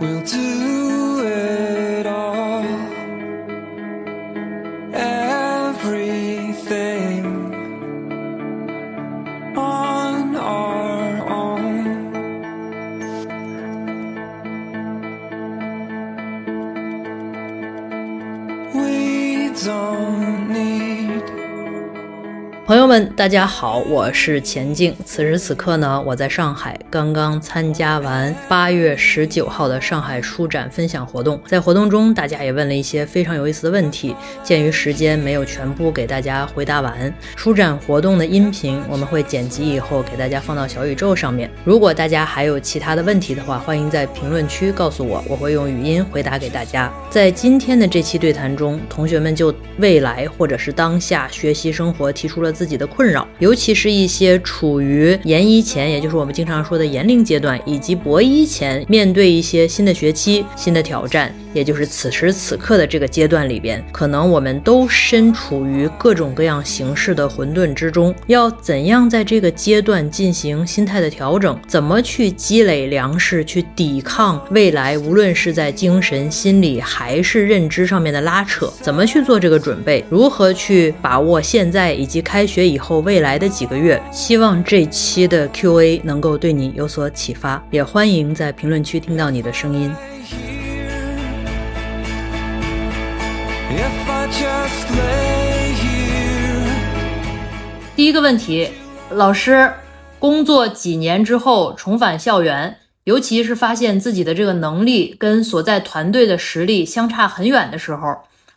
will do. 大家好，我是钱静。此时此刻呢，我在上海，刚刚参加完八月十九号的上海书展分享活动。在活动中，大家也问了一些非常有意思的问题，鉴于时间没有全部给大家回答完，书展活动的音频我们会剪辑以后给大家放到小宇宙上面。如果大家还有其他的问题的话，欢迎在评论区告诉我，我会用语音回答给大家。在今天的这期对谈中，同学们就未来或者是当下学习生活提出了自己的困困扰，尤其是一些处于研一前，也就是我们经常说的研龄阶段，以及博一前，面对一些新的学期、新的挑战，也就是此时此刻的这个阶段里边，可能我们都身处于各种各样形式的混沌之中。要怎样在这个阶段进行心态的调整？怎么去积累粮食，去抵抗未来，无论是在精神、心理还是认知上面的拉扯？怎么去做这个准备？如何去把握现在以及开学以后未来的几个月？希望这期的 Q&A 能够对你有所启发，也欢迎在评论区听到你的声音。第一个问题，老师，工作几年之后重返校园，尤其是发现自己的这个能力跟所在团队的实力相差很远的时候，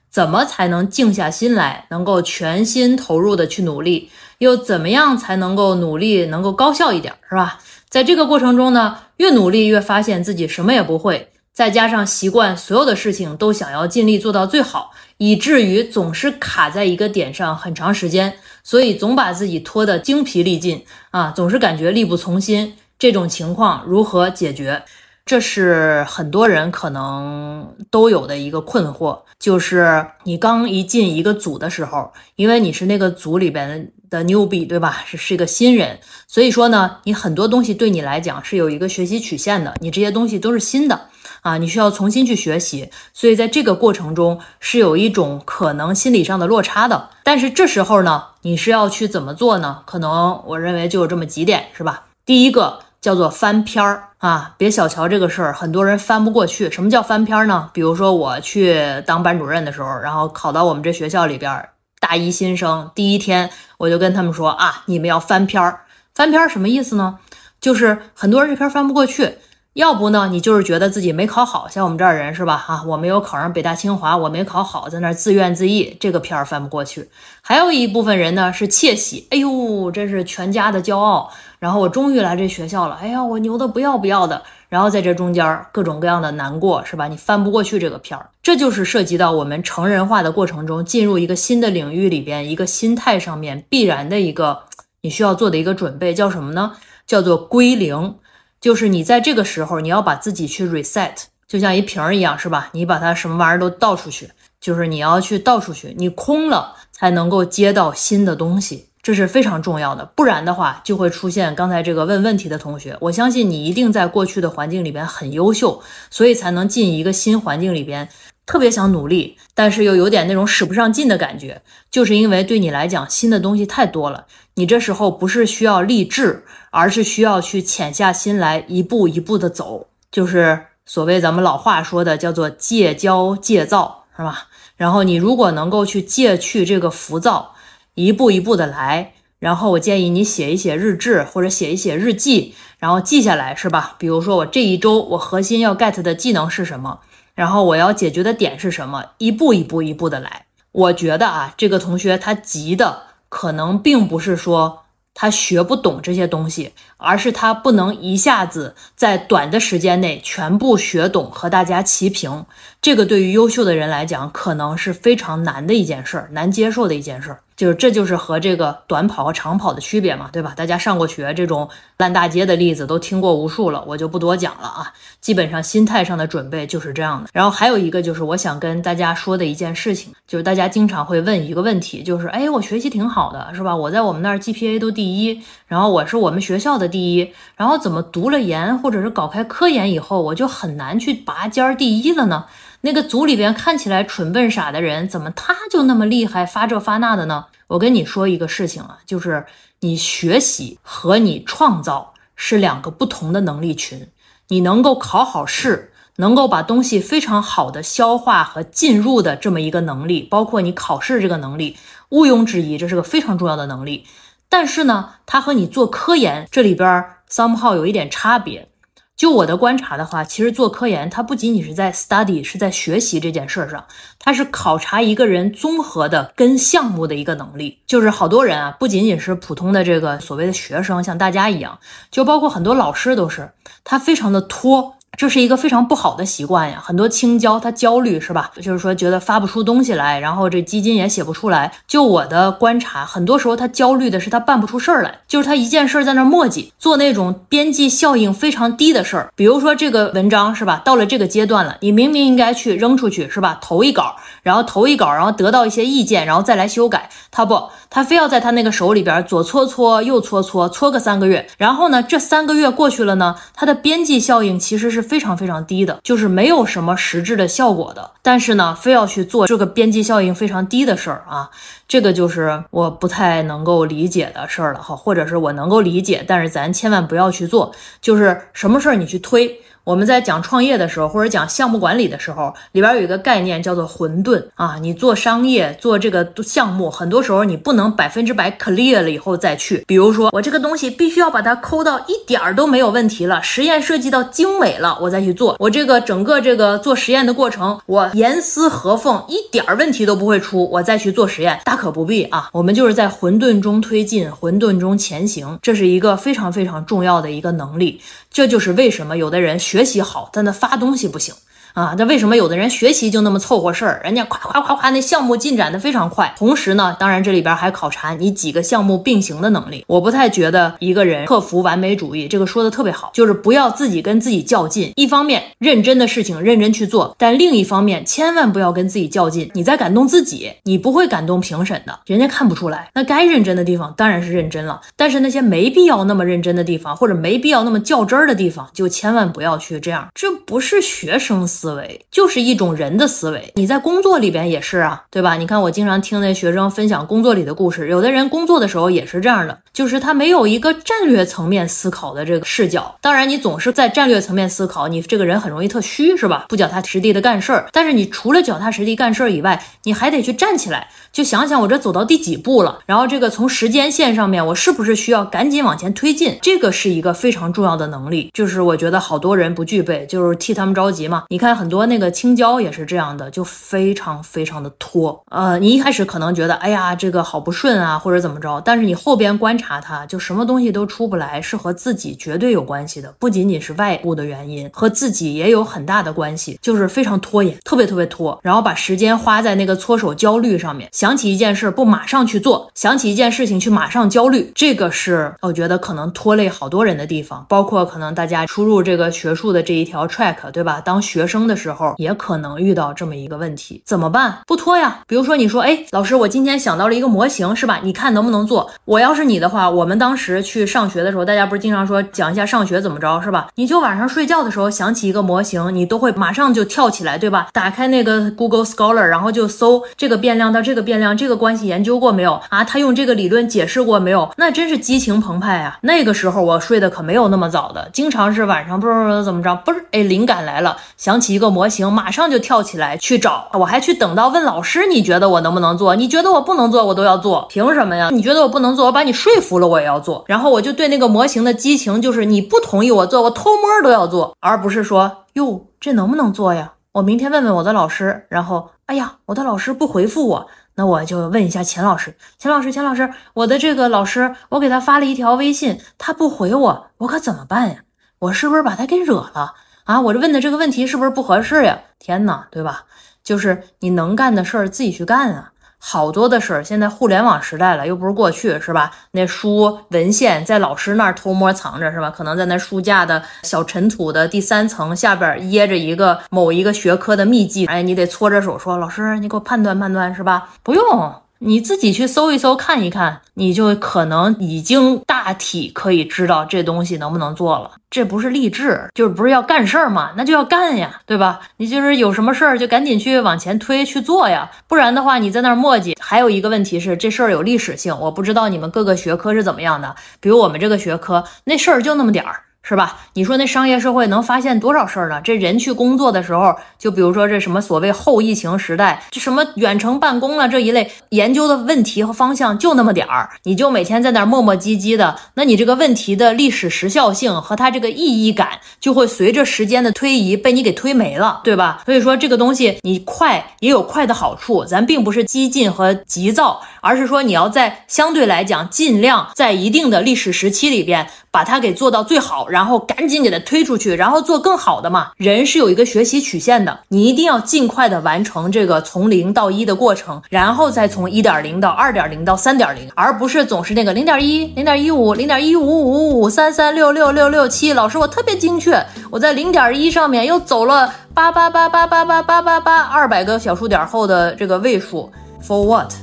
怎么才能静下心来，能够全心投入的去努力？又怎么样才能够努力能够高效一点，是吧？在这个过程中呢，越努力越发现自己什么也不会，再加上习惯所有的事情都想要尽力做到最好，以至于总是卡在一个点上很长时间，所以总把自己拖得精疲力尽啊，总是感觉力不从心。这种情况如何解决？这是很多人可能都有的一个困惑，就是你刚一进一个组的时候，因为你是那个组里边的 newbie，对吧？是是一个新人，所以说呢，你很多东西对你来讲是有一个学习曲线的，你这些东西都是新的啊，你需要重新去学习，所以在这个过程中是有一种可能心理上的落差的。但是这时候呢，你是要去怎么做呢？可能我认为就有这么几点，是吧？第一个叫做翻篇儿啊，别小瞧这个事儿，很多人翻不过去。什么叫翻篇儿呢？比如说我去当班主任的时候，然后考到我们这学校里边，大一新生第一天，我就跟他们说啊，你们要翻篇儿。翻篇儿什么意思呢？就是很多人这篇翻不过去，要不呢，你就是觉得自己没考好，像我们这儿人是吧？啊，我没有考上北大清华，我没考好，在那儿自怨自艾，这个片儿翻不过去。还有一部分人呢是窃喜，哎呦，这是全家的骄傲，然后我终于来这学校了，哎呀，我牛的不要不要的。然后在这中间各种各样的难过，是吧？你翻不过去这个片儿，这就是涉及到我们成人化的过程中，进入一个新的领域里边，一个心态上面必然的一个你需要做的一个准备，叫什么呢？叫做归零。就是你在这个时候，你要把自己去 reset，就像一瓶儿一样，是吧？你把它什么玩意儿都倒出去，就是你要去倒出去，你空了才能够接到新的东西，这是非常重要的。不然的话，就会出现刚才这个问问题的同学。我相信你一定在过去的环境里边很优秀，所以才能进一个新环境里边。特别想努力，但是又有点那种使不上劲的感觉，就是因为对你来讲新的东西太多了。你这时候不是需要励志，而是需要去潜下心来，一步一步的走，就是所谓咱们老话说的叫做戒骄戒躁，是吧？然后你如果能够去戒去这个浮躁，一步一步的来，然后我建议你写一写日志或者写一写日记，然后记下来，是吧？比如说我这一周我核心要 get 的技能是什么？然后我要解决的点是什么？一步一步一步的来。我觉得啊，这个同学他急的可能并不是说他学不懂这些东西，而是他不能一下子在短的时间内全部学懂，和大家齐平。这个对于优秀的人来讲，可能是非常难的一件事儿，难接受的一件事儿。就是这就是和这个短跑和长跑的区别嘛，对吧？大家上过学，这种烂大街的例子都听过无数了，我就不多讲了啊。基本上心态上的准备就是这样的。然后还有一个就是我想跟大家说的一件事情，就是大家经常会问一个问题，就是哎，我学习挺好的，是吧？我在我们那儿 GPA 都第一，然后我是我们学校的第一，然后怎么读了研或者是搞开科研以后，我就很难去拔尖儿第一了呢？那个组里边看起来蠢笨傻的人，怎么他就那么厉害，发这发那的呢？我跟你说一个事情啊，就是你学习和你创造是两个不同的能力群。你能够考好试，能够把东西非常好的消化和进入的这么一个能力，包括你考试这个能力，毋庸置疑，这是个非常重要的能力。但是呢，它和你做科研这里边 somehow 有一点差别。就我的观察的话，其实做科研，它不仅仅是在 study，是在学习这件事上，它是考察一个人综合的跟项目的一个能力。就是好多人啊，不仅仅是普通的这个所谓的学生，像大家一样，就包括很多老师都是，他非常的拖。这是一个非常不好的习惯呀，很多青椒他焦虑是吧？就是说觉得发不出东西来，然后这基金也写不出来。就我的观察，很多时候他焦虑的是他办不出事儿来，就是他一件事在那磨叽，做那种边际效应非常低的事儿。比如说这个文章是吧，到了这个阶段了，你明明应该去扔出去是吧？投一稿，然后投一稿，然后得到一些意见，然后再来修改。他不，他非要在他那个手里边左搓搓右搓搓，搓个三个月。然后呢，这三个月过去了呢，他的边际效应其实是。非常非常低的，就是没有什么实质的效果的。但是呢，非要去做这个边际效应非常低的事儿啊，这个就是我不太能够理解的事儿了哈。或者是我能够理解，但是咱千万不要去做。就是什么事儿你去推。我们在讲创业的时候，或者讲项目管理的时候，里边有一个概念叫做混沌啊。你做商业做这个项目，很多时候你不能百分之百 clear 了以后再去。比如说，我这个东西必须要把它抠到一点儿都没有问题了，实验设计到精美了，我再去做。我这个整个这个做实验的过程，我严丝合缝，一点儿问题都不会出，我再去做实验，大可不必啊。我们就是在混沌中推进，混沌中前行，这是一个非常非常重要的一个能力。这就是为什么有的人学。习好，但他发东西不行。啊，那为什么有的人学习就那么凑合事儿？人家夸夸夸夸，那项目进展的非常快。同时呢，当然这里边还考察你几个项目并行的能力。我不太觉得一个人克服完美主义，这个说的特别好，就是不要自己跟自己较劲。一方面认真的事情认真去做，但另一方面千万不要跟自己较劲。你在感动自己，你不会感动评审的，人家看不出来。那该认真的地方当然是认真了，但是那些没必要那么认真的地方，或者没必要那么较真儿的地方，就千万不要去这样。这不是学生思思维，就是一种人的思维，你在工作里边也是啊，对吧？你看我经常听那学生分享工作里的故事，有的人工作的时候也是这样的，就是他没有一个战略层面思考的这个视角。当然，你总是在战略层面思考，你这个人很容易特虚，是吧？不脚踏实地的干事儿。但是你除了脚踏实地干事儿以外，你还得去站起来，就想想我这走到第几步了，然后这个从时间线上面，我是不是需要赶紧往前推进？这个是一个非常重要的能力，就是我觉得好多人不具备，就是替他们着急嘛。你看很多那个青椒也是这样的，就非常非常的拖。呃，你一开始可能觉得，哎呀，这个好不顺啊，或者怎么着，但是你后边观察它，就什么东西都出不来，是和自己绝对有关系的，不仅仅是外部的原因，和自己也有很大的关系，就是非常拖延，特别特别拖，然后把时间花在那个搓手焦虑上面，想起一件事不马上去做，想起一件事情去马上焦虑，这个是我觉得可能拖累好多人的地方，包括可能大家出入这个学术的这一条 track，对吧？当学生生的时候也可。能遇到这么一个问题，怎么办？不拖呀。比如说，你说，哎，老师，我今天想到了一个模型，是吧？你看能不能做？我要是你的话，我们当时去上学的时候，大家不是经常说讲一下上学怎么着，是吧？你就晚上睡觉的时候想起一个模型，你都会马上就跳起来，对吧？打开那个 Google Scholar，然后就搜这个变量到这个变量，这个关系研究过没有啊？他用这个理论解释过没有？那真是激情澎湃啊！那个时候我睡的可没有那么早的，经常是晚上不知道怎么着，不是哎，灵感来了，想起一个模型，马上。就跳起来去找，我还去等到问老师，你觉得我能不能做？你觉得我不能做，我都要做，凭什么呀？你觉得我不能做，我把你说服了，我也要做。然后我就对那个模型的激情，就是你不同意我做，我偷摸都要做，而不是说哟，这能不能做呀？我明天问问我的老师。然后，哎呀，我的老师不回复我，那我就问一下钱老师。钱老师，钱老师，我的这个老师，我给他发了一条微信，他不回我，我可怎么办呀？我是不是把他给惹了？啊，我这问的这个问题是不是不合适呀？天哪，对吧？就是你能干的事儿自己去干啊。好多的事儿，现在互联网时代了，又不是过去，是吧？那书文献在老师那儿偷摸藏着，是吧？可能在那书架的小尘土的第三层下边掖着一个某一个学科的秘籍，哎，你得搓着手说，老师，你给我判断判断，是吧？不用。你自己去搜一搜，看一看，你就可能已经大体可以知道这东西能不能做了。这不是励志，就是不是要干事儿嘛？那就要干呀，对吧？你就是有什么事儿就赶紧去往前推去做呀，不然的话你在那儿磨叽。还有一个问题是，这事儿有历史性，我不知道你们各个学科是怎么样的。比如我们这个学科，那事儿就那么点儿。是吧？你说那商业社会能发现多少事儿呢？这人去工作的时候，就比如说这什么所谓后疫情时代，这什么远程办公了这一类研究的问题和方向就那么点儿，你就每天在那儿磨磨唧唧的，那你这个问题的历史时效性和它这个意义感就会随着时间的推移被你给推没了，对吧？所以说这个东西你快也有快的好处，咱并不是激进和急躁，而是说你要在相对来讲尽量在一定的历史时期里边。把它给做到最好，然后赶紧给它推出去，然后做更好的嘛。人是有一个学习曲线的，你一定要尽快的完成这个从零到一的过程，然后再从一点零到二点零到三点零，而不是总是那个零点一、零点一五、零点一五五五三三六六六六七。老师，我特别精确，我在零点一上面又走了八八八八八八八八八二百个小数点后的这个位数，for what？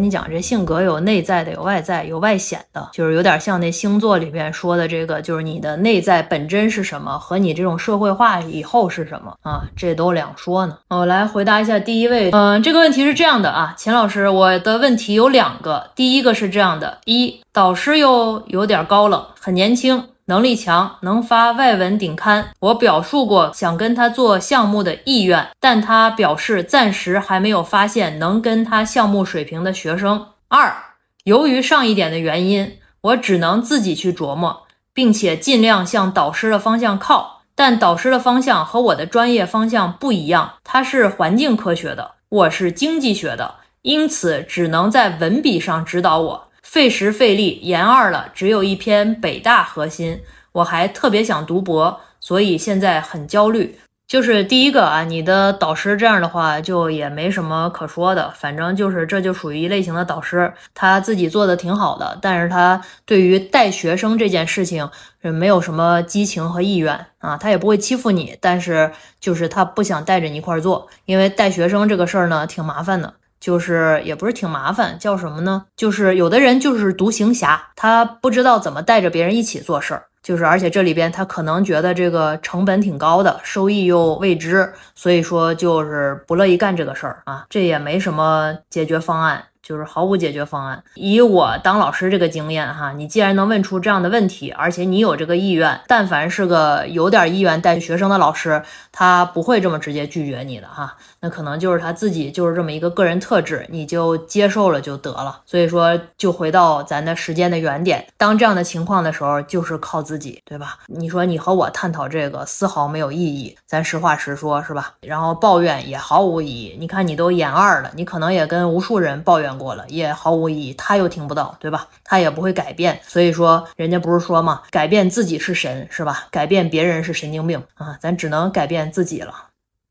跟你讲，这性格有内在的，有外在，有外显的，就是有点像那星座里面说的这个，就是你的内在本真是什么，和你这种社会化以后是什么啊？这都两说呢。我来回答一下第一位，嗯，这个问题是这样的啊，秦老师，我的问题有两个，第一个是这样的：一，导师又有点高冷，很年轻。能力强，能发外文顶刊。我表述过想跟他做项目的意愿，但他表示暂时还没有发现能跟他项目水平的学生。二，由于上一点的原因，我只能自己去琢磨，并且尽量向导师的方向靠。但导师的方向和我的专业方向不一样，他是环境科学的，我是经济学的，因此只能在文笔上指导我。费时费力研二了，只有一篇北大核心。我还特别想读博，所以现在很焦虑。就是第一个啊，你的导师这样的话，就也没什么可说的。反正就是这就属于一类型的导师，他自己做的挺好的，但是他对于带学生这件事情没有什么激情和意愿啊。他也不会欺负你，但是就是他不想带着你一块儿做，因为带学生这个事儿呢，挺麻烦的。就是也不是挺麻烦，叫什么呢？就是有的人就是独行侠，他不知道怎么带着别人一起做事儿，就是而且这里边他可能觉得这个成本挺高的，收益又未知，所以说就是不乐意干这个事儿啊，这也没什么解决方案。就是毫无解决方案。以我当老师这个经验哈，你既然能问出这样的问题，而且你有这个意愿，但凡是个有点意愿带学生的老师，他不会这么直接拒绝你的哈。那可能就是他自己就是这么一个个人特质，你就接受了就得了。所以说，就回到咱的时间的原点，当这样的情况的时候，就是靠自己，对吧？你说你和我探讨这个丝毫没有意义，咱实话实说，是吧？然后抱怨也毫无意义。你看你都研二了，你可能也跟无数人抱怨。过了也毫无意义，他又听不到，对吧？他也不会改变，所以说人家不是说嘛，改变自己是神，是吧？改变别人是神经病啊，咱只能改变自己了。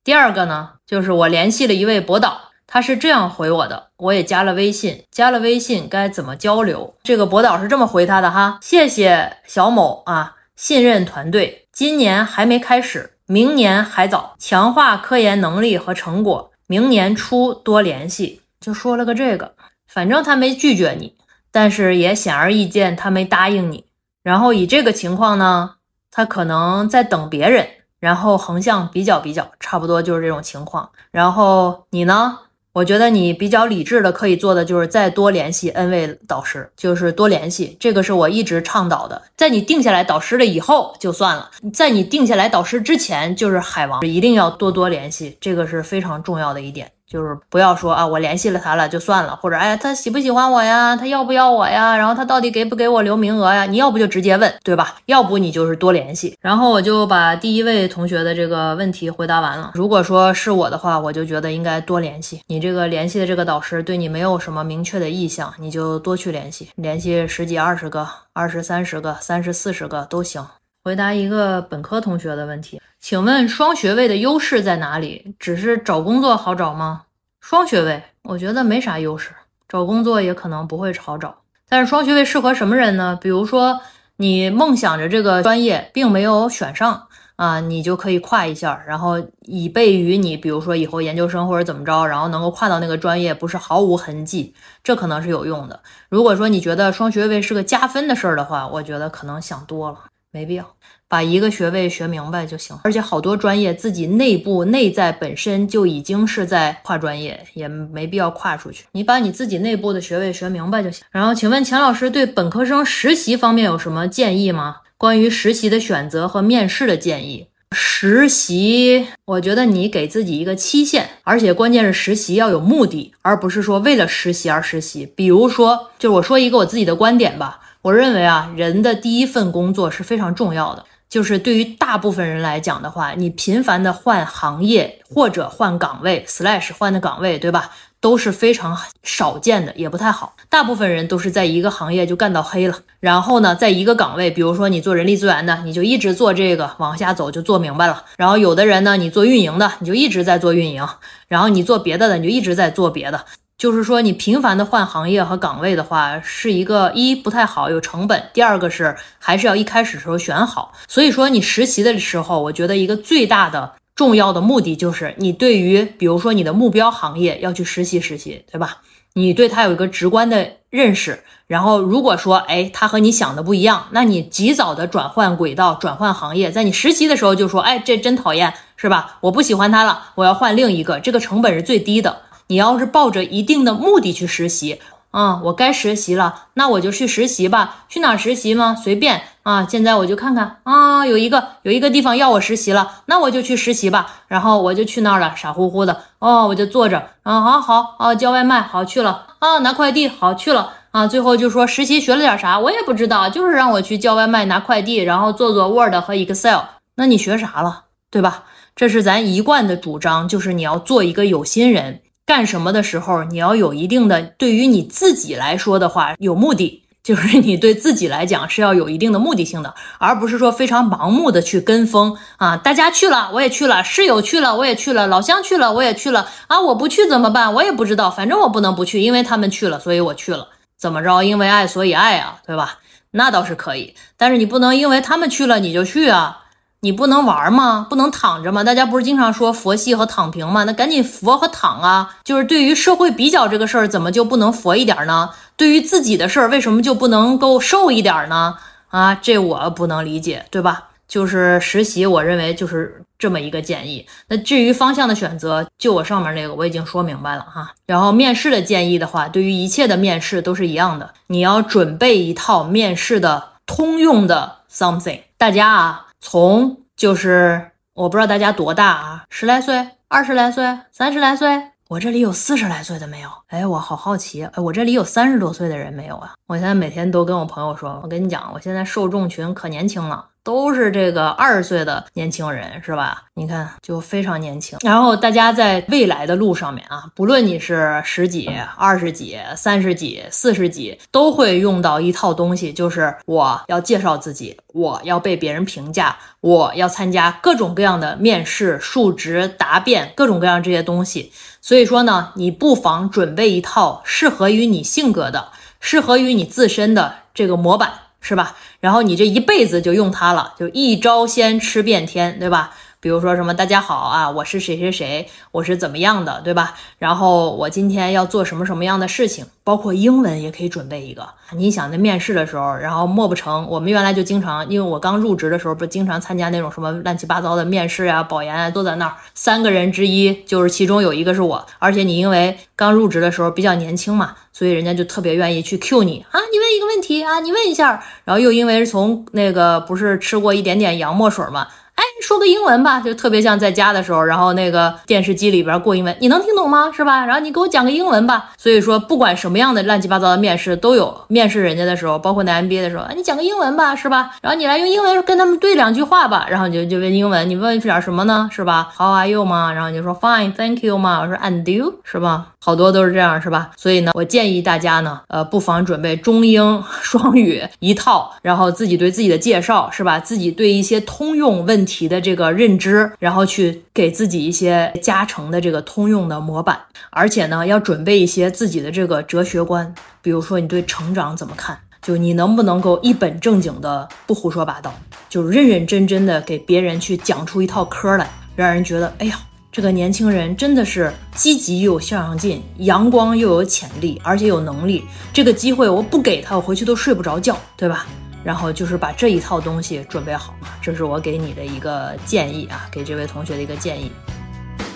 第二个呢，就是我联系了一位博导，他是这样回我的，我也加了微信，加了微信该怎么交流？这个博导是这么回他的哈，谢谢小某啊，信任团队，今年还没开始，明年还早，强化科研能力和成果，明年初多联系。就说了个这个，反正他没拒绝你，但是也显而易见他没答应你。然后以这个情况呢，他可能在等别人，然后横向比较比较，差不多就是这种情况。然后你呢，我觉得你比较理智的可以做的就是再多联系 N 位导师，就是多联系，这个是我一直倡导的。在你定下来导师了以后就算了，在你定下来导师之前，就是海王一定要多多联系，这个是非常重要的一点。就是不要说啊，我联系了他了就算了，或者哎呀，他喜不喜欢我呀？他要不要我呀？然后他到底给不给我留名额呀？你要不就直接问，对吧？要不你就是多联系。然后我就把第一位同学的这个问题回答完了。如果说是我的话，我就觉得应该多联系。你这个联系的这个导师对你没有什么明确的意向，你就多去联系，联系十几、二十个、二十三十个、三十四十个都行。回答一个本科同学的问题，请问双学位的优势在哪里？只是找工作好找吗？双学位我觉得没啥优势，找工作也可能不会好找。但是双学位适合什么人呢？比如说你梦想着这个专业并没有选上啊，你就可以跨一下，然后以备于你，比如说以后研究生或者怎么着，然后能够跨到那个专业，不是毫无痕迹，这可能是有用的。如果说你觉得双学位是个加分的事儿的话，我觉得可能想多了。没必要，把一个学位学明白就行。而且好多专业自己内部内在本身就已经是在跨专业，也没必要跨出去。你把你自己内部的学位学明白就行。然后，请问钱老师对本科生实习方面有什么建议吗？关于实习的选择和面试的建议。实习，我觉得你给自己一个期限，而且关键是实习要有目的，而不是说为了实习而实习。比如说，就是我说一个我自己的观点吧。我认为啊，人的第一份工作是非常重要的。就是对于大部分人来讲的话，你频繁的换行业或者换岗位，slash 换的岗位，对吧？都是非常少见的，也不太好。大部分人都是在一个行业就干到黑了，然后呢，在一个岗位，比如说你做人力资源的，你就一直做这个，往下走就做明白了。然后有的人呢，你做运营的，你就一直在做运营，然后你做别的的，你就一直在做别的。就是说，你频繁的换行业和岗位的话，是一个一不太好，有成本；第二个是还是要一开始的时候选好。所以说，你实习的时候，我觉得一个最大的重要的目的就是你对于，比如说你的目标行业要去实习实习，对吧？你对它有一个直观的认识。然后如果说，哎，它和你想的不一样，那你及早的转换轨道，转换行业，在你实习的时候就说，哎，这真讨厌，是吧？我不喜欢它了，我要换另一个，这个成本是最低的。你要是抱着一定的目的去实习啊，我该实习了，那我就去实习吧。去哪实习吗？随便啊。现在我就看看啊，有一个有一个地方要我实习了，那我就去实习吧。然后我就去那儿了，傻乎乎的哦，我就坐着啊，好好啊，叫外卖好去了啊，拿快递好去了啊。最后就说实习学了点啥，我也不知道，就是让我去叫外卖拿快递，然后做做 Word 和 Excel。那你学啥了，对吧？这是咱一贯的主张，就是你要做一个有心人。干什么的时候，你要有一定的对于你自己来说的话有目的，就是你对自己来讲是要有一定的目的性的，而不是说非常盲目的去跟风啊。大家去了，我也去了；室友去了，我也去了；老乡去了，我也去了。啊，我不去怎么办？我也不知道，反正我不能不去，因为他们去了，所以我去了。怎么着？因为爱，所以爱啊，对吧？那倒是可以，但是你不能因为他们去了你就去啊。你不能玩吗？不能躺着吗？大家不是经常说佛系和躺平吗？那赶紧佛和躺啊！就是对于社会比较这个事儿，怎么就不能佛一点呢？对于自己的事儿，为什么就不能够瘦一点呢？啊，这我不能理解，对吧？就是实习，我认为就是这么一个建议。那至于方向的选择，就我上面那个我已经说明白了哈。然后面试的建议的话，对于一切的面试都是一样的，你要准备一套面试的通用的 something。大家啊。从就是我不知道大家多大啊，十来岁、二十来岁、三十来岁，我这里有四十来岁的没有？哎，我好好奇，哎，我这里有三十多岁的人没有啊？我现在每天都跟我朋友说，我跟你讲，我现在受众群可年轻了。都是这个二十岁的年轻人，是吧？你看就非常年轻。然后大家在未来的路上面啊，不论你是十几、二十几、三十几、四十几，都会用到一套东西，就是我要介绍自己，我要被别人评价，我要参加各种各样的面试、述职、答辩，各种各样这些东西。所以说呢，你不妨准备一套适合于你性格的、适合于你自身的这个模板。是吧？然后你这一辈子就用它了，就一招鲜吃遍天，对吧？比如说什么大家好啊，我是谁谁谁，我是怎么样的，对吧？然后我今天要做什么什么样的事情，包括英文也可以准备一个。你想那面试的时候，然后默不成，我们原来就经常，因为我刚入职的时候，不经常参加那种什么乱七八糟的面试啊、保研啊，都在那儿，三个人之一就是其中有一个是我，而且你因为刚入职的时候比较年轻嘛，所以人家就特别愿意去 Q 你啊，你问一个问题啊，你问一下，然后又因为从那个不是吃过一点点洋墨水嘛。哎，说个英文吧，就特别像在家的时候，然后那个电视机里边过英文，你能听懂吗？是吧？然后你给我讲个英文吧。所以说，不管什么样的乱七八糟的面试都有，面试人家的时候，包括那 MBA 的时候，哎，你讲个英文吧，是吧？然后你来用英文跟他们对两句话吧，然后你就就问英文，你问点什么呢？是吧？How are you 吗？然后你就说 Fine，Thank you 吗？我说 And you 是吧？好多都是这样，是吧？所以呢，我建议大家呢，呃，不妨准备中英双语一套，然后自己对自己的介绍，是吧？自己对一些通用问题提的这个认知，然后去给自己一些加成的这个通用的模板，而且呢，要准备一些自己的这个哲学观，比如说你对成长怎么看，就你能不能够一本正经的不胡说八道，就认认真真的给别人去讲出一套嗑来，让人觉得，哎呀。这个年轻人真的是积极又有向上进，阳光又有潜力，而且有能力。这个机会我不给他，我回去都睡不着觉，对吧？然后就是把这一套东西准备好，这是我给你的一个建议啊，给这位同学的一个建议。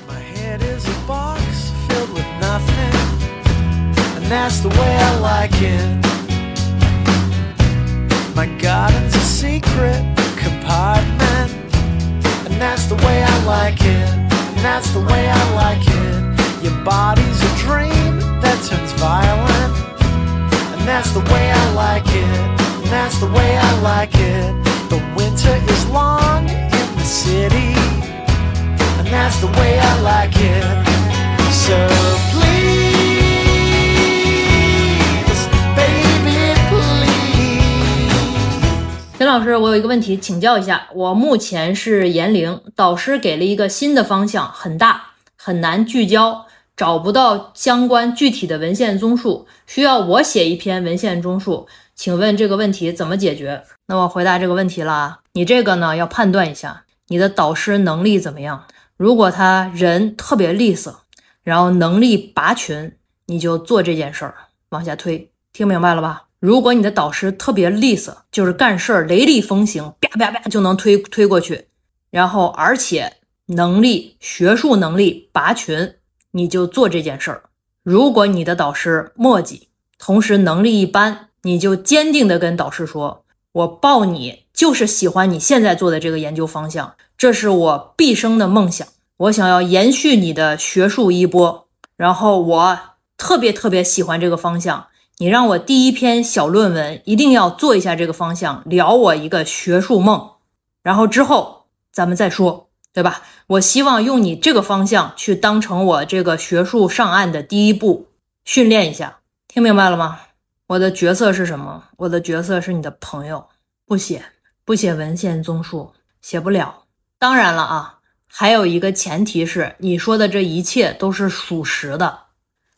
My head is a box filled with nothing, and that's the way I like it. That's the way I like it, and that's the way I like it. Your body's a dream that turns violent, and that's the way I like it, and that's the way I like it. The winter is long in the city and that's the way I like it. So please, baby, please. 田老师，我有一个问题请教一下。我目前是研零，导师给了一个新的方向，很大，很难聚焦，找不到相关具体的文献综述，需要我写一篇文献综述。请问这个问题怎么解决？那我回答这个问题了啊。你这个呢要判断一下你的导师能力怎么样。如果他人特别利索，然后能力拔群，你就做这件事儿，往下推。听明白了吧？如果你的导师特别利索，就是干事儿雷厉风行，啪啪啪就能推推过去，然后而且能力学术能力拔群，你就做这件事儿。如果你的导师墨迹，同时能力一般，你就坚定的跟导师说：“我报你就是喜欢你现在做的这个研究方向，这是我毕生的梦想，我想要延续你的学术衣钵，然后我特别特别喜欢这个方向。你让我第一篇小论文一定要做一下这个方向，聊我一个学术梦，然后之后咱们再说，对吧？我希望用你这个方向去当成我这个学术上岸的第一步，训练一下，听明白了吗？我的角色是什么？我的角色是你的朋友，不写不写文献综述，写不了。当然了啊，还有一个前提是你说的这一切都是属实的。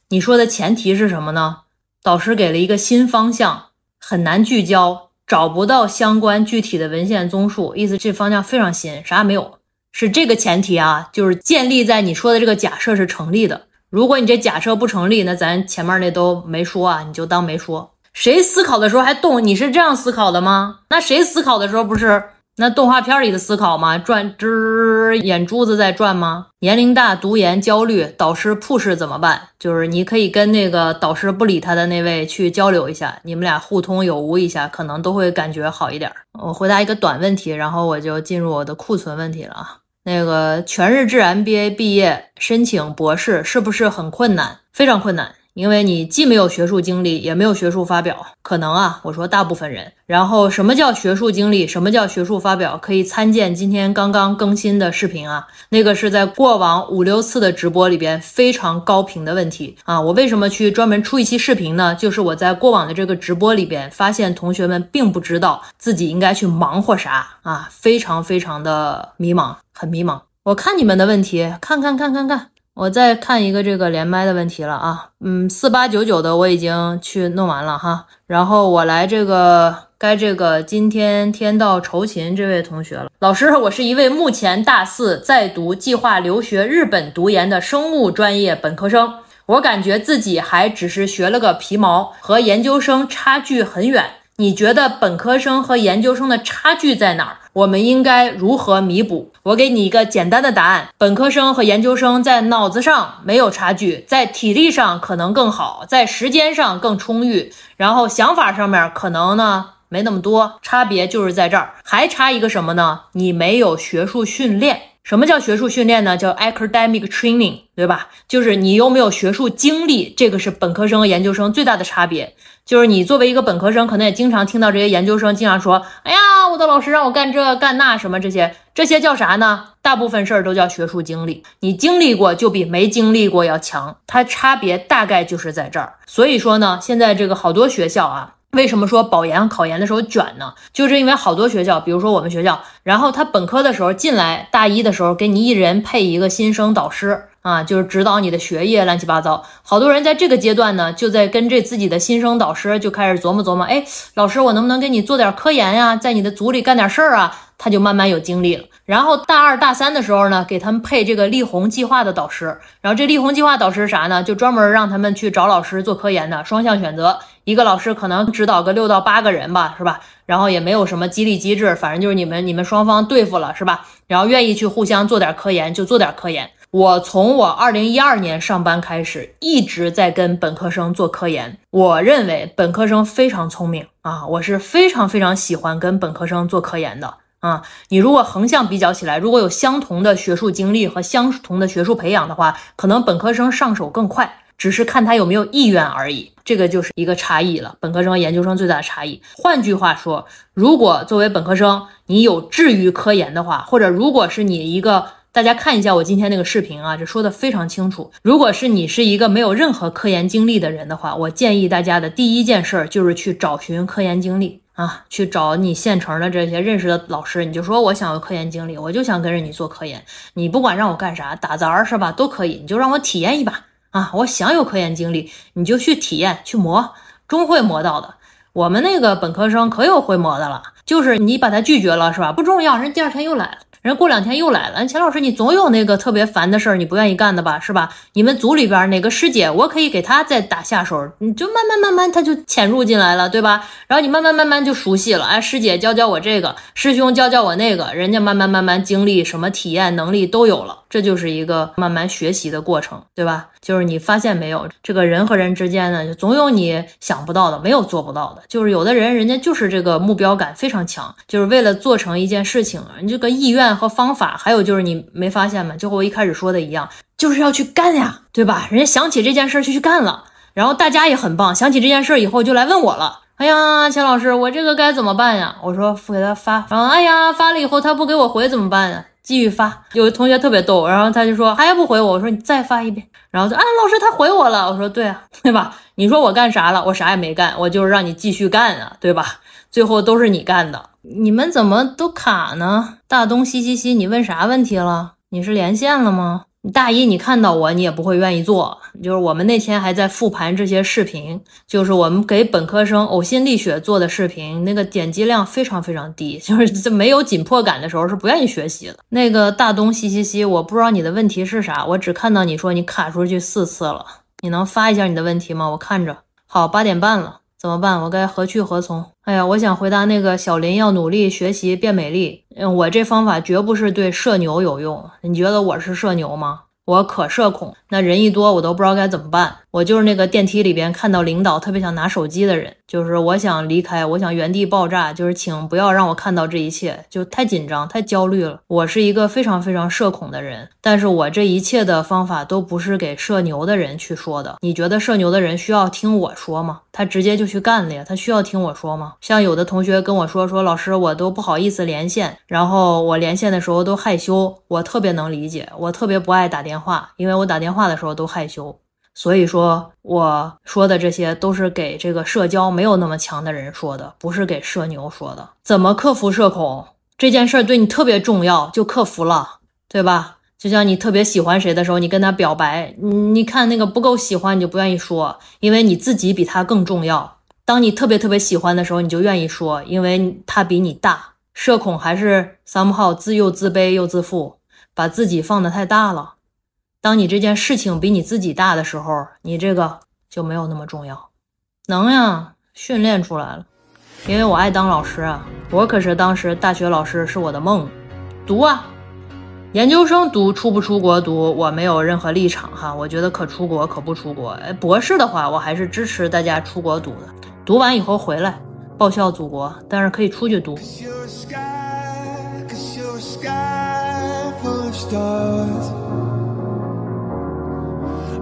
你说的前提是什么呢？导师给了一个新方向，很难聚焦，找不到相关具体的文献综述，意思这方向非常新，啥也没有，是这个前提啊，就是建立在你说的这个假设是成立的。如果你这假设不成立，那咱前面那都没说啊，你就当没说。谁思考的时候还动？你是这样思考的吗？那谁思考的时候不是那动画片里的思考吗？转吱眼珠子在转吗？年龄大、读研焦虑，导师 push 怎么办？就是你可以跟那个导师不理他的那位去交流一下，你们俩互通有无一下，可能都会感觉好一点。我回答一个短问题，然后我就进入我的库存问题了啊。那个全日制 MBA 毕业申请博士是不是很困难？非常困难，因为你既没有学术经历，也没有学术发表。可能啊，我说大部分人。然后什么叫学术经历？什么叫学术发表？可以参见今天刚刚更新的视频啊，那个是在过往五六次的直播里边非常高频的问题啊。我为什么去专门出一期视频呢？就是我在过往的这个直播里边发现同学们并不知道自己应该去忙活啥啊，非常非常的迷茫。很迷茫。我看你们的问题，看看看看看，我再看一个这个连麦的问题了啊，嗯，四八九九的我已经去弄完了哈，然后我来这个该这个今天天道酬勤这位同学了，老师，我是一位目前大四在读计划留学日本读研的生物专业本科生，我感觉自己还只是学了个皮毛，和研究生差距很远。你觉得本科生和研究生的差距在哪儿？我们应该如何弥补？我给你一个简单的答案：本科生和研究生在脑子上没有差距，在体力上可能更好，在时间上更充裕，然后想法上面可能呢没那么多差别，就是在这儿。还差一个什么呢？你没有学术训练。什么叫学术训练呢？叫 academic training，对吧？就是你有没有学术经历，这个是本科生和研究生最大的差别。就是你作为一个本科生，可能也经常听到这些研究生经常说：“哎呀，我的老师让我干这干那什么这些，这些叫啥呢？大部分事儿都叫学术经历。你经历过就比没经历过要强，它差别大概就是在这儿。所以说呢，现在这个好多学校啊。”为什么说保研考研的时候卷呢？就是因为好多学校，比如说我们学校，然后他本科的时候进来，大一的时候给你一人配一个新生导师啊，就是指导你的学业，乱七八糟。好多人在这个阶段呢，就在跟这自己的新生导师就开始琢磨琢磨，哎，老师我能不能给你做点科研呀，在你的组里干点事儿啊？他就慢慢有精力了。然后大二大三的时候呢，给他们配这个立红计划的导师。然后这立红计划导师啥呢？就专门让他们去找老师做科研的，双向选择。一个老师可能指导个六到八个人吧，是吧？然后也没有什么激励机制，反正就是你们你们双方对付了，是吧？然后愿意去互相做点科研就做点科研。我从我二零一二年上班开始，一直在跟本科生做科研。我认为本科生非常聪明啊，我是非常非常喜欢跟本科生做科研的。啊，你如果横向比较起来，如果有相同的学术经历和相同的学术培养的话，可能本科生上手更快，只是看他有没有意愿而已。这个就是一个差异了，本科生和研究生最大的差异。换句话说，如果作为本科生你有志于科研的话，或者如果是你一个，大家看一下我今天那个视频啊，这说的非常清楚。如果是你是一个没有任何科研经历的人的话，我建议大家的第一件事儿就是去找寻科研经历。啊，去找你现成的这些认识的老师，你就说我想有科研经历，我就想跟着你做科研。你不管让我干啥，打杂是吧，都可以，你就让我体验一把啊！我想有科研经历，你就去体验去磨，终会磨到的。我们那个本科生可有会磨的了，就是你把他拒绝了是吧？不重要，人第二天又来了。人过两天又来了，钱老师，你总有那个特别烦的事儿，你不愿意干的吧，是吧？你们组里边哪个师姐，我可以给她再打下手，你就慢慢慢慢，他就潜入进来了，对吧？然后你慢慢慢慢就熟悉了，哎，师姐教教我这个，师兄教教我那个，人家慢慢慢慢经历什么体验能力都有了，这就是一个慢慢学习的过程，对吧？就是你发现没有，这个人和人之间呢，总有你想不到的，没有做不到的，就是有的人人家就是这个目标感非常强，就是为了做成一件事情，你这个意愿。和方法，还有就是你没发现吗？就和我一开始说的一样，就是要去干呀，对吧？人家想起这件事就去干了，然后大家也很棒，想起这件事以后就来问我了。哎呀，钱老师，我这个该怎么办呀？我说给他发，然后哎呀，发了以后他不给我回怎么办呀？继续发。有同学特别逗，然后他就说还不回我，我说你再发一遍，然后就啊，老师他回我了。我说对啊，对吧？你说我干啥了？我啥也没干，我就是让你继续干啊，对吧？最后都是你干的。你们怎么都卡呢？大东嘻嘻嘻，你问啥问题了？你是连线了吗？大一你看到我，你也不会愿意做。就是我们那天还在复盘这些视频，就是我们给本科生呕心沥血做的视频，那个点击量非常非常低。就是这没有紧迫感的时候是不愿意学习的。那个大东嘻嘻嘻，我不知道你的问题是啥，我只看到你说你卡出去四次了。你能发一下你的问题吗？我看着。好，八点半了。怎么办？我该何去何从？哎呀，我想回答那个小林要努力学习变美丽。嗯，我这方法绝不是对社牛有用。你觉得我是社牛吗？我可社恐，那人一多我都不知道该怎么办。我就是那个电梯里边看到领导特别想拿手机的人，就是我想离开，我想原地爆炸，就是请不要让我看到这一切，就太紧张、太焦虑了。我是一个非常非常社恐的人，但是我这一切的方法都不是给社牛的人去说的。你觉得社牛的人需要听我说吗？他直接就去干了呀，他需要听我说吗？像有的同学跟我说说，老师我都不好意思连线，然后我连线的时候都害羞，我特别能理解，我特别不爱打电话，因为我打电话的时候都害羞。所以说，我说的这些都是给这个社交没有那么强的人说的，不是给社牛说的。怎么克服社恐这件事儿对你特别重要，就克服了，对吧？就像你特别喜欢谁的时候，你跟他表白，你看那个不够喜欢，你就不愿意说，因为你自己比他更重要。当你特别特别喜欢的时候，你就愿意说，因为他比你大。社恐还是 somehow 自又自卑又自负，把自己放得太大了。当你这件事情比你自己大的时候，你这个就没有那么重要。能呀，训练出来了。因为我爱当老师啊，我可是当时大学老师是我的梦。读啊，研究生读出不出国读，我没有任何立场哈。我觉得可出国可不出国。哎，博士的话，我还是支持大家出国读的。读完以后回来报效祖国，但是可以出去读。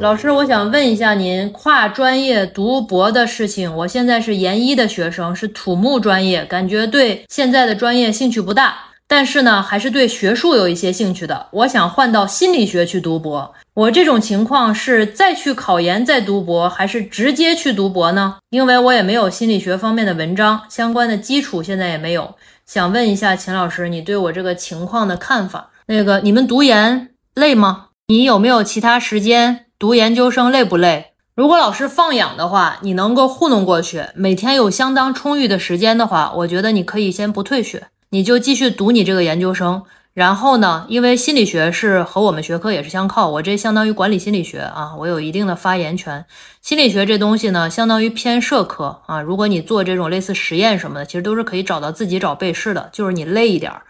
老师，我想问一下您，跨专业读博的事情。我现在是研一的学生，是土木专业，感觉对现在的专业兴趣不大，但是呢，还是对学术有一些兴趣的。我想换到心理学去读博。我这种情况是再去考研再读博，还是直接去读博呢？因为我也没有心理学方面的文章相关的基础，现在也没有。想问一下秦老师，你对我这个情况的看法？那个，你们读研累吗？你有没有其他时间读研究生？累不累？如果老师放养的话，你能够糊弄过去，每天有相当充裕的时间的话，我觉得你可以先不退学，你就继续读你这个研究生。然后呢，因为心理学是和我们学科也是相靠，我这相当于管理心理学啊，我有一定的发言权。心理学这东西呢，相当于偏社科啊。如果你做这种类似实验什么的，其实都是可以找到自己找背试的，就是你累一点儿。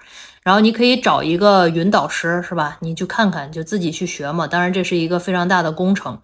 然后你可以找一个云导师，是吧？你去看看，就自己去学嘛。当然这是一个非常大的工程，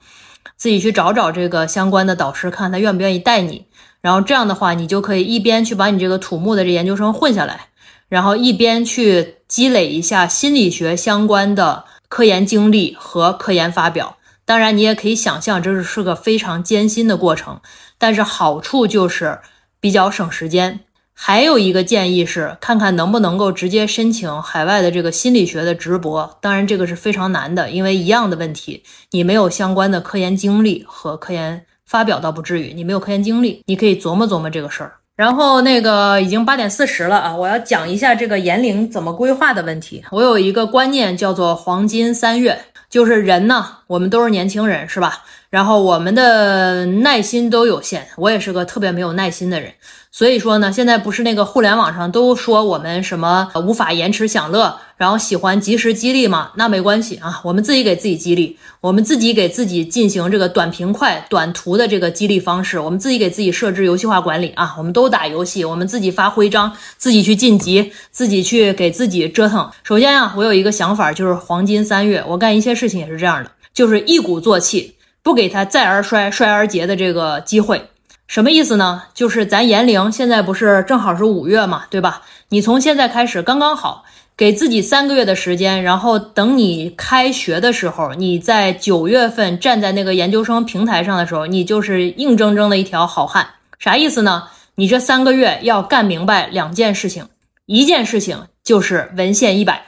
自己去找找这个相关的导师，看他愿不愿意带你。然后这样的话，你就可以一边去把你这个土木的这研究生混下来。然后一边去积累一下心理学相关的科研经历和科研发表，当然你也可以想象这是是个非常艰辛的过程，但是好处就是比较省时间。还有一个建议是，看看能不能够直接申请海外的这个心理学的直博，当然这个是非常难的，因为一样的问题，你没有相关的科研经历和科研发表倒不至于，你没有科研经历，你可以琢磨琢磨这个事儿。然后那个已经八点四十了啊，我要讲一下这个年龄怎么规划的问题。我有一个观念叫做黄金三月，就是人呢，我们都是年轻人，是吧？然后我们的耐心都有限，我也是个特别没有耐心的人。所以说呢，现在不是那个互联网上都说我们什么无法延迟享乐，然后喜欢及时激励吗？那没关系啊，我们自己给自己激励，我们自己给自己进行这个短平快、短途的这个激励方式，我们自己给自己设置游戏化管理啊，我们都打游戏，我们自己发徽章，自己去晋级，自己去给自己折腾。首先啊，我有一个想法，就是黄金三月，我干一些事情也是这样的，就是一鼓作气，不给他再而衰、衰而竭的这个机会。什么意思呢？就是咱严龄现在不是正好是五月嘛，对吧？你从现在开始刚刚好，给自己三个月的时间，然后等你开学的时候，你在九月份站在那个研究生平台上的时候，你就是硬铮铮的一条好汉。啥意思呢？你这三个月要干明白两件事情，一件事情就是文献一百，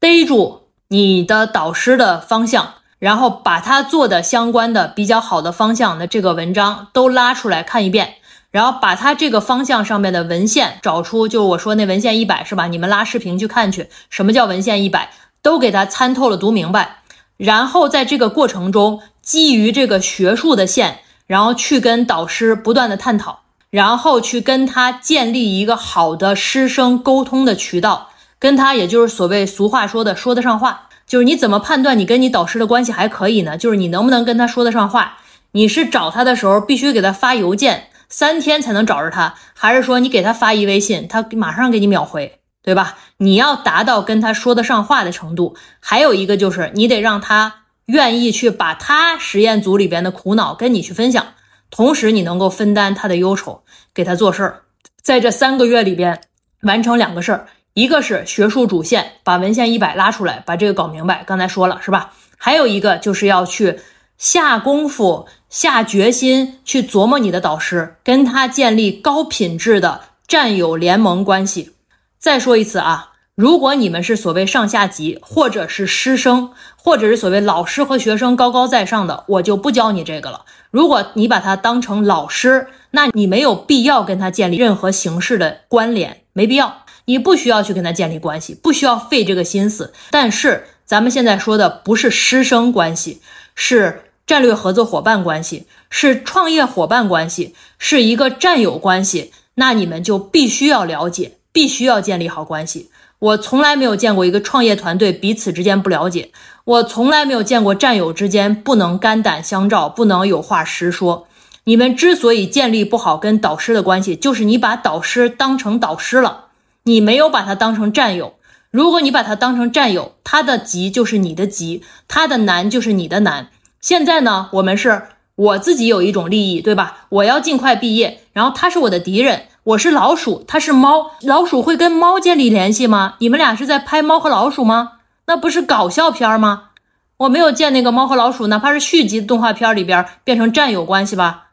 逮住你的导师的方向。然后把他做的相关的比较好的方向的这个文章都拉出来看一遍，然后把他这个方向上面的文献找出，就我说那文献一百是吧？你们拉视频去看去，什么叫文献一百，都给他参透了读明白。然后在这个过程中，基于这个学术的线，然后去跟导师不断的探讨，然后去跟他建立一个好的师生沟通的渠道，跟他也就是所谓俗话说的说得上话。就是你怎么判断你跟你导师的关系还可以呢？就是你能不能跟他说得上话？你是找他的时候必须给他发邮件，三天才能找着他，还是说你给他发一微信，他马上给你秒回，对吧？你要达到跟他说得上话的程度。还有一个就是你得让他愿意去把他实验组里边的苦恼跟你去分享，同时你能够分担他的忧愁，给他做事儿。在这三个月里边，完成两个事儿，一个是学术主线，把文献一百拉出来，把这个搞明白。刚才说了是吧？还有一个就是要去下功夫、下决心去琢磨你的导师，跟他建立高品质的战友联盟关系。再说一次啊，如果你们是所谓上下级，或者是师生，或者是所谓老师和学生高高在上的，我就不教你这个了。如果你把他当成老师，那你没有必要跟他建立任何形式的关联，没必要，你不需要去跟他建立关系，不需要费这个心思。但是咱们现在说的不是师生关系，是战略合作伙伴关系，是创业伙伴关系，是一个战友关系，那你们就必须要了解，必须要建立好关系。我从来没有见过一个创业团队彼此之间不了解，我从来没有见过战友之间不能肝胆相照，不能有话实说。你们之所以建立不好跟导师的关系，就是你把导师当成导师了，你没有把他当成战友。如果你把他当成战友，他的急就是你的急，他的难就是你的难。现在呢，我们是我自己有一种利益，对吧？我要尽快毕业，然后他是我的敌人，我是老鼠，他是猫，老鼠会跟猫建立联系吗？你们俩是在拍猫和老鼠吗？那不是搞笑片吗？我没有见那个猫和老鼠，哪怕是续集动画片里边变成战友关系吧。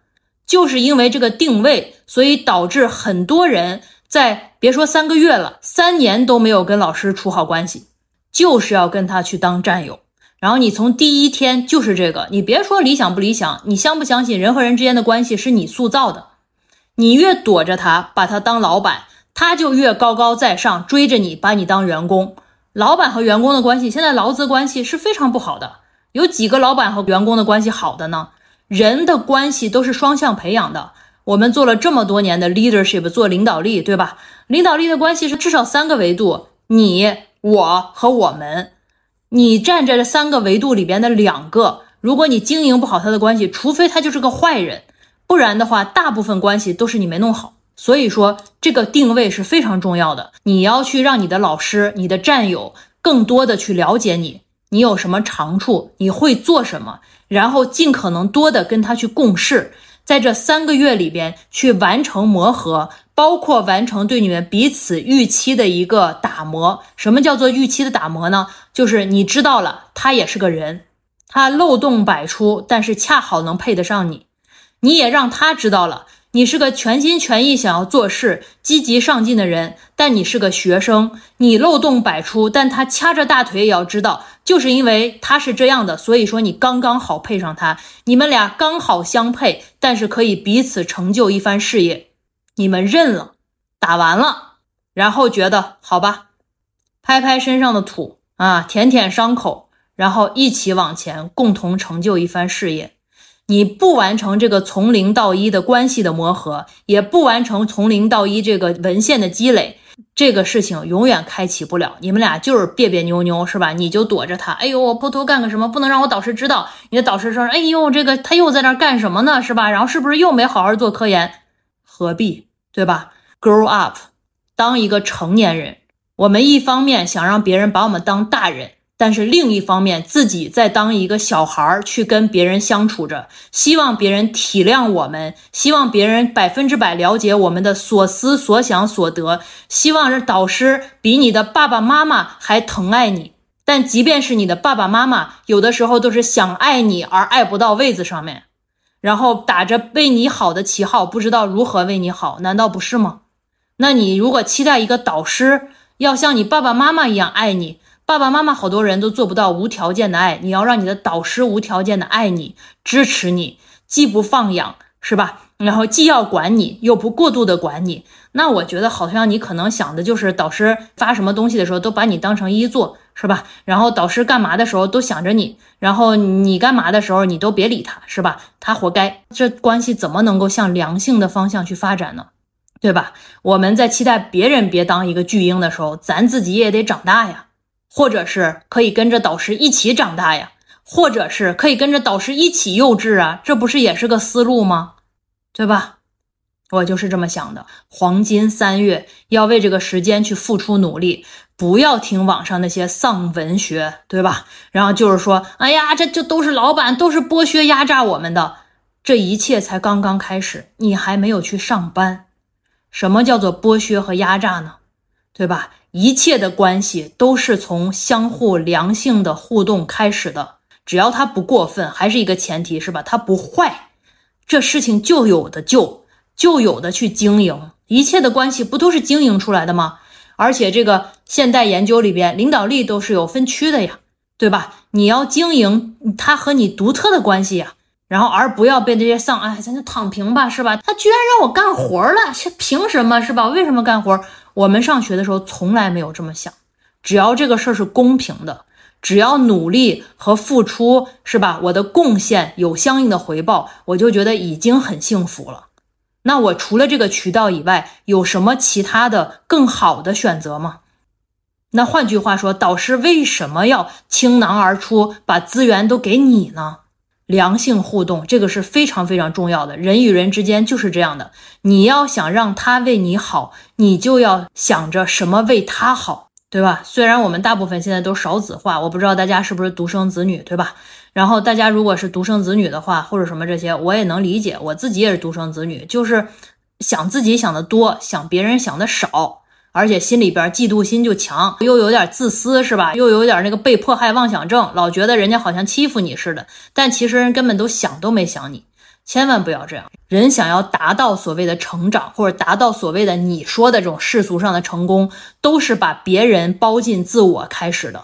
就是因为这个定位，所以导致很多人在别说三个月了，三年都没有跟老师处好关系，就是要跟他去当战友。然后你从第一天就是这个，你别说理想不理想，你相不相信人和人之间的关系是你塑造的？你越躲着他，把他当老板，他就越高高在上，追着你，把你当员工。老板和员工的关系，现在劳资关系是非常不好的。有几个老板和员工的关系好的呢？人的关系都是双向培养的。我们做了这么多年的 leadership，做领导力，对吧？领导力的关系是至少三个维度：你、我和我们。你站在这三个维度里边的两个，如果你经营不好他的关系，除非他就是个坏人，不然的话，大部分关系都是你没弄好。所以说，这个定位是非常重要的。你要去让你的老师、你的战友更多的去了解你，你有什么长处，你会做什么。然后尽可能多的跟他去共事，在这三个月里边去完成磨合，包括完成对你们彼此预期的一个打磨。什么叫做预期的打磨呢？就是你知道了，他也是个人，他漏洞百出，但是恰好能配得上你，你也让他知道了。你是个全心全意想要做事、积极上进的人，但你是个学生，你漏洞百出，但他掐着大腿也要知道，就是因为他是这样的，所以说你刚刚好配上他，你们俩刚好相配，但是可以彼此成就一番事业。你们认了，打完了，然后觉得好吧，拍拍身上的土啊，舔舔伤口，然后一起往前，共同成就一番事业。你不完成这个从零到一的关系的磨合，也不完成从零到一这个文献的积累，这个事情永远开启不了。你们俩就是别别扭扭，是吧？你就躲着他，哎呦，我偷偷干个什么，不能让我导师知道。你的导师说，哎呦，这个他又在那干什么呢，是吧？然后是不是又没好好做科研？何必，对吧？Grow up，当一个成年人。我们一方面想让别人把我们当大人。但是另一方面，自己在当一个小孩儿去跟别人相处着，希望别人体谅我们，希望别人百分之百了解我们的所思所想所得，希望是导师比你的爸爸妈妈还疼爱你。但即便是你的爸爸妈妈，有的时候都是想爱你而爱不到位子上面，然后打着为你好的旗号，不知道如何为你好，难道不是吗？那你如果期待一个导师要像你爸爸妈妈一样爱你，爸爸妈妈好多人都做不到无条件的爱，你要让你的导师无条件的爱你、支持你，既不放养，是吧？然后既要管你，又不过度的管你。那我觉得好像你可能想的就是导师发什么东西的时候都把你当成一座，是吧？然后导师干嘛的时候都想着你，然后你干嘛的时候你都别理他，是吧？他活该。这关系怎么能够向良性的方向去发展呢？对吧？我们在期待别人别当一个巨婴的时候，咱自己也得长大呀。或者是可以跟着导师一起长大呀，或者是可以跟着导师一起幼稚啊，这不是也是个思路吗？对吧？我就是这么想的。黄金三月要为这个时间去付出努力，不要听网上那些丧文学，对吧？然后就是说，哎呀，这这都是老板，都是剥削压榨我们的，这一切才刚刚开始，你还没有去上班。什么叫做剥削和压榨呢？对吧？一切的关系都是从相互良性的互动开始的，只要它不过分，还是一个前提是吧？它不坏，这事情就有的救，就有的去经营。一切的关系不都是经营出来的吗？而且这个现代研究里边，领导力都是有分区的呀，对吧？你要经营他和你独特的关系呀，然后而不要被这些丧，哎，咱就躺平吧，是吧？他居然让我干活了，是凭什么，是吧？为什么干活？我们上学的时候从来没有这么想，只要这个事儿是公平的，只要努力和付出，是吧？我的贡献有相应的回报，我就觉得已经很幸福了。那我除了这个渠道以外，有什么其他的更好的选择吗？那换句话说，导师为什么要倾囊而出，把资源都给你呢？良性互动，这个是非常非常重要的。人与人之间就是这样的，你要想让他为你好，你就要想着什么为他好，对吧？虽然我们大部分现在都少子化，我不知道大家是不是独生子女，对吧？然后大家如果是独生子女的话，或者什么这些，我也能理解。我自己也是独生子女，就是想自己想的多，想别人想的少，而且心里边嫉妒心就强，又有点自私，是吧？又有点那个被迫害妄想症，老觉得人家好像欺负你似的，但其实人根本都想都没想你。千万不要这样。人想要达到所谓的成长，或者达到所谓的你说的这种世俗上的成功，都是把别人包进自我开始的。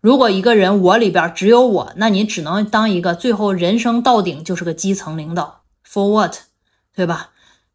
如果一个人我里边只有我，那你只能当一个最后人生到顶就是个基层领导，for what，对吧？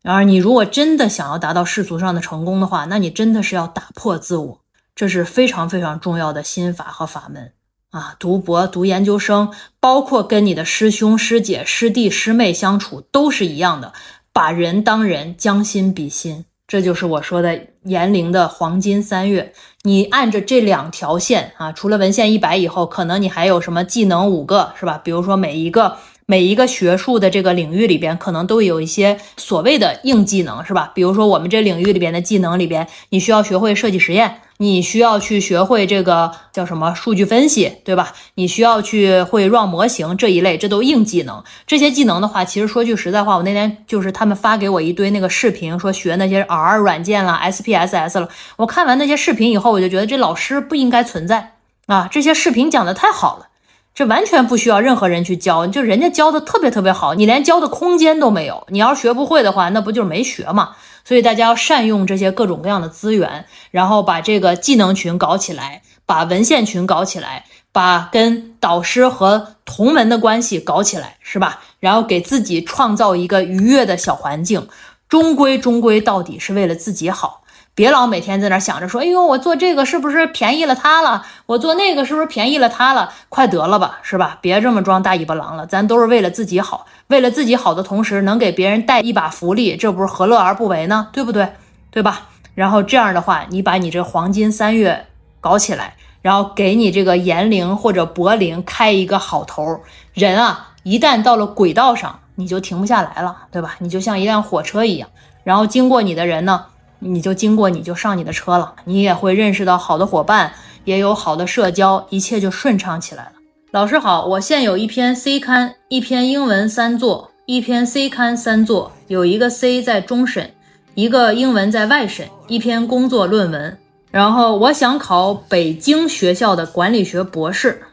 然而你如果真的想要达到世俗上的成功的话，那你真的是要打破自我，这是非常非常重要的心法和法门啊！读博、读研究生，包括跟你的师兄、师姐、师弟、师妹相处，都是一样的，把人当人，将心比心。这就是我说的年龄的黄金三月。你按着这两条线啊，除了文献一百以后，可能你还有什么技能五个是吧？比如说每一个每一个学术的这个领域里边，可能都有一些所谓的硬技能是吧？比如说我们这领域里边的技能里边，你需要学会设计实验。你需要去学会这个叫什么数据分析，对吧？你需要去会 run 模型这一类，这都硬技能。这些技能的话，其实说句实在话，我那天就是他们发给我一堆那个视频，说学那些 R 软件了、SPSS 了。我看完那些视频以后，我就觉得这老师不应该存在啊！这些视频讲的太好了，这完全不需要任何人去教，就人家教的特别特别好，你连教的空间都没有。你要是学不会的话，那不就是没学吗？所以大家要善用这些各种各样的资源，然后把这个技能群搞起来，把文献群搞起来，把跟导师和同门的关系搞起来，是吧？然后给自己创造一个愉悦的小环境，终归终归到底是为了自己好。别老每天在那想着说，哎呦，我做这个是不是便宜了他了？我做那个是不是便宜了他了？快得了吧，是吧？别这么装大尾巴狼了，咱都是为了自己好，为了自己好的同时能给别人带一把福利，这不是何乐而不为呢？对不对？对吧？然后这样的话，你把你这黄金三月搞起来，然后给你这个延龄或者柏林开一个好头，人啊，一旦到了轨道上，你就停不下来了，对吧？你就像一辆火车一样，然后经过你的人呢？你就经过，你就上你的车了，你也会认识到好的伙伴，也有好的社交，一切就顺畅起来了。老师好，我现有一篇 C 刊，一篇英文三作，一篇 C 刊三作，有一个 C 在终审，一个英文在外审，一篇工作论文。然后我想考北京学校的管理学博士。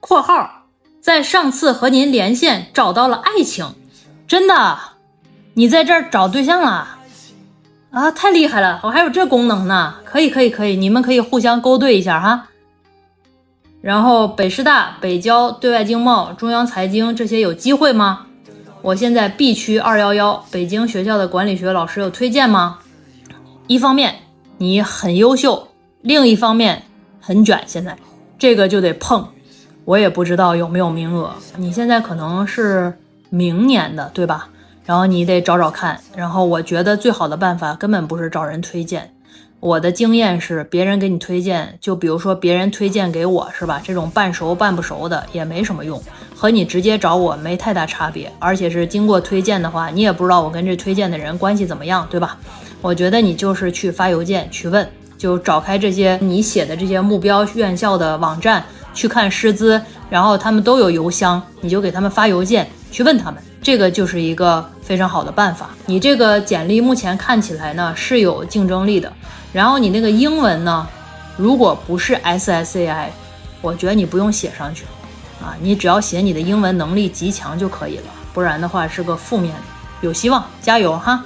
括号，在上次和您连线找到了爱情，真的？你在这儿找对象了？啊，太厉害了！我还有这功能呢，可以，可以，可以，你们可以互相勾兑一下哈。然后北师大、北交、对外经贸、中央财经这些有机会吗？我现在 B 区二幺幺，北京学校的管理学老师有推荐吗？一方面你很优秀，另一方面很卷，现在这个就得碰。我也不知道有没有名额，你现在可能是明年的，对吧？然后你得找找看，然后我觉得最好的办法根本不是找人推荐，我的经验是别人给你推荐，就比如说别人推荐给我是吧？这种半熟半不熟的也没什么用，和你直接找我没太大差别，而且是经过推荐的话，你也不知道我跟这推荐的人关系怎么样，对吧？我觉得你就是去发邮件去问，就找开这些你写的这些目标院校的网站去看师资，然后他们都有邮箱，你就给他们发邮件去问他们。这个就是一个非常好的办法。你这个简历目前看起来呢是有竞争力的，然后你那个英文呢，如果不是 SSAI，我觉得你不用写上去，啊，你只要写你的英文能力极强就可以了，不然的话是个负面的。有希望，加油哈！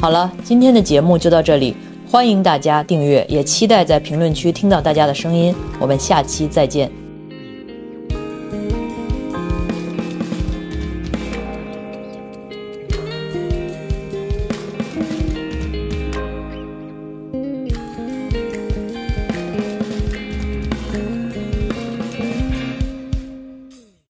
好了，今天的节目就到这里，欢迎大家订阅，也期待在评论区听到大家的声音。我们下期再见。